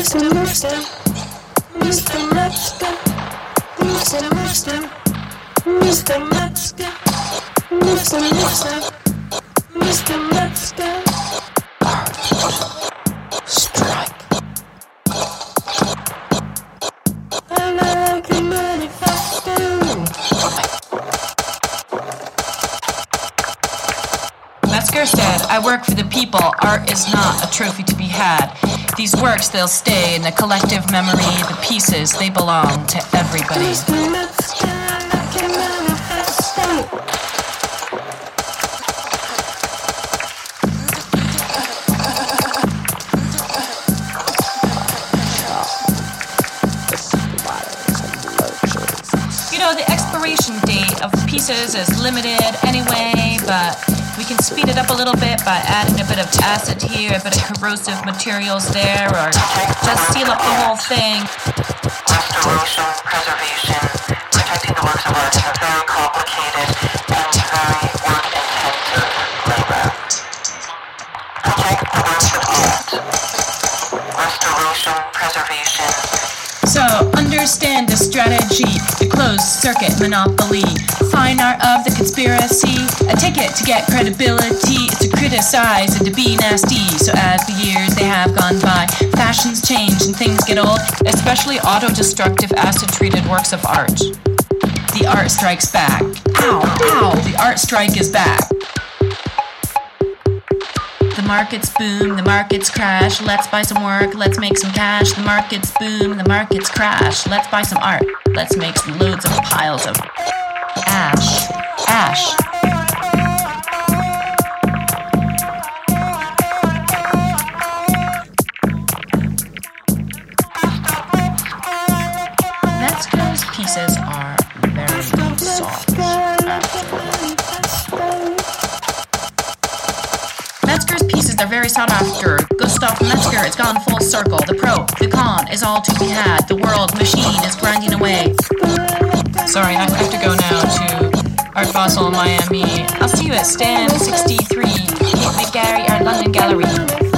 Mr. Metzger. Mr. Metzger. Mr. Metzger. Mr. Metzger. Mr. Metzger. Mr. Metzger. Metzger said, I work for the people. Art is not a trophy to be had. These works, they'll stay in the collective memory. The pieces, they belong to everybody. Of the pieces is limited anyway, but we can speed it up a little bit by adding a bit of acid here, a bit of corrosive materials there, or just seal up the whole thing. restoration, preservation, protecting the works of art is a very complicated and very work-intensive labor. Protect the works of art. Restoration, preservation, So, understand the strategy, circuit monopoly, fine art of the conspiracy, a ticket to get credibility, it's to criticize and to be nasty. So, as the years they have gone by, fashions change and things get old, especially auto destructive acid treated works of art. The art strikes back. Ow, ow, the art strike is back. Markets boom, the markets crash. Let's buy some work, let's make some cash. The markets boom, the markets crash. Let's buy some art, let's make loads of piles of ash. Ash. Metzger's pieces are very soft. Pieces they're very sought after. Gustav Metzger, it's gone full circle. The pro, the con is all to be had. The world machine is grinding away. Sorry, I have to go now to Art Basel, Miami. I'll see you at stand 63, Kate Gary Art London Gallery.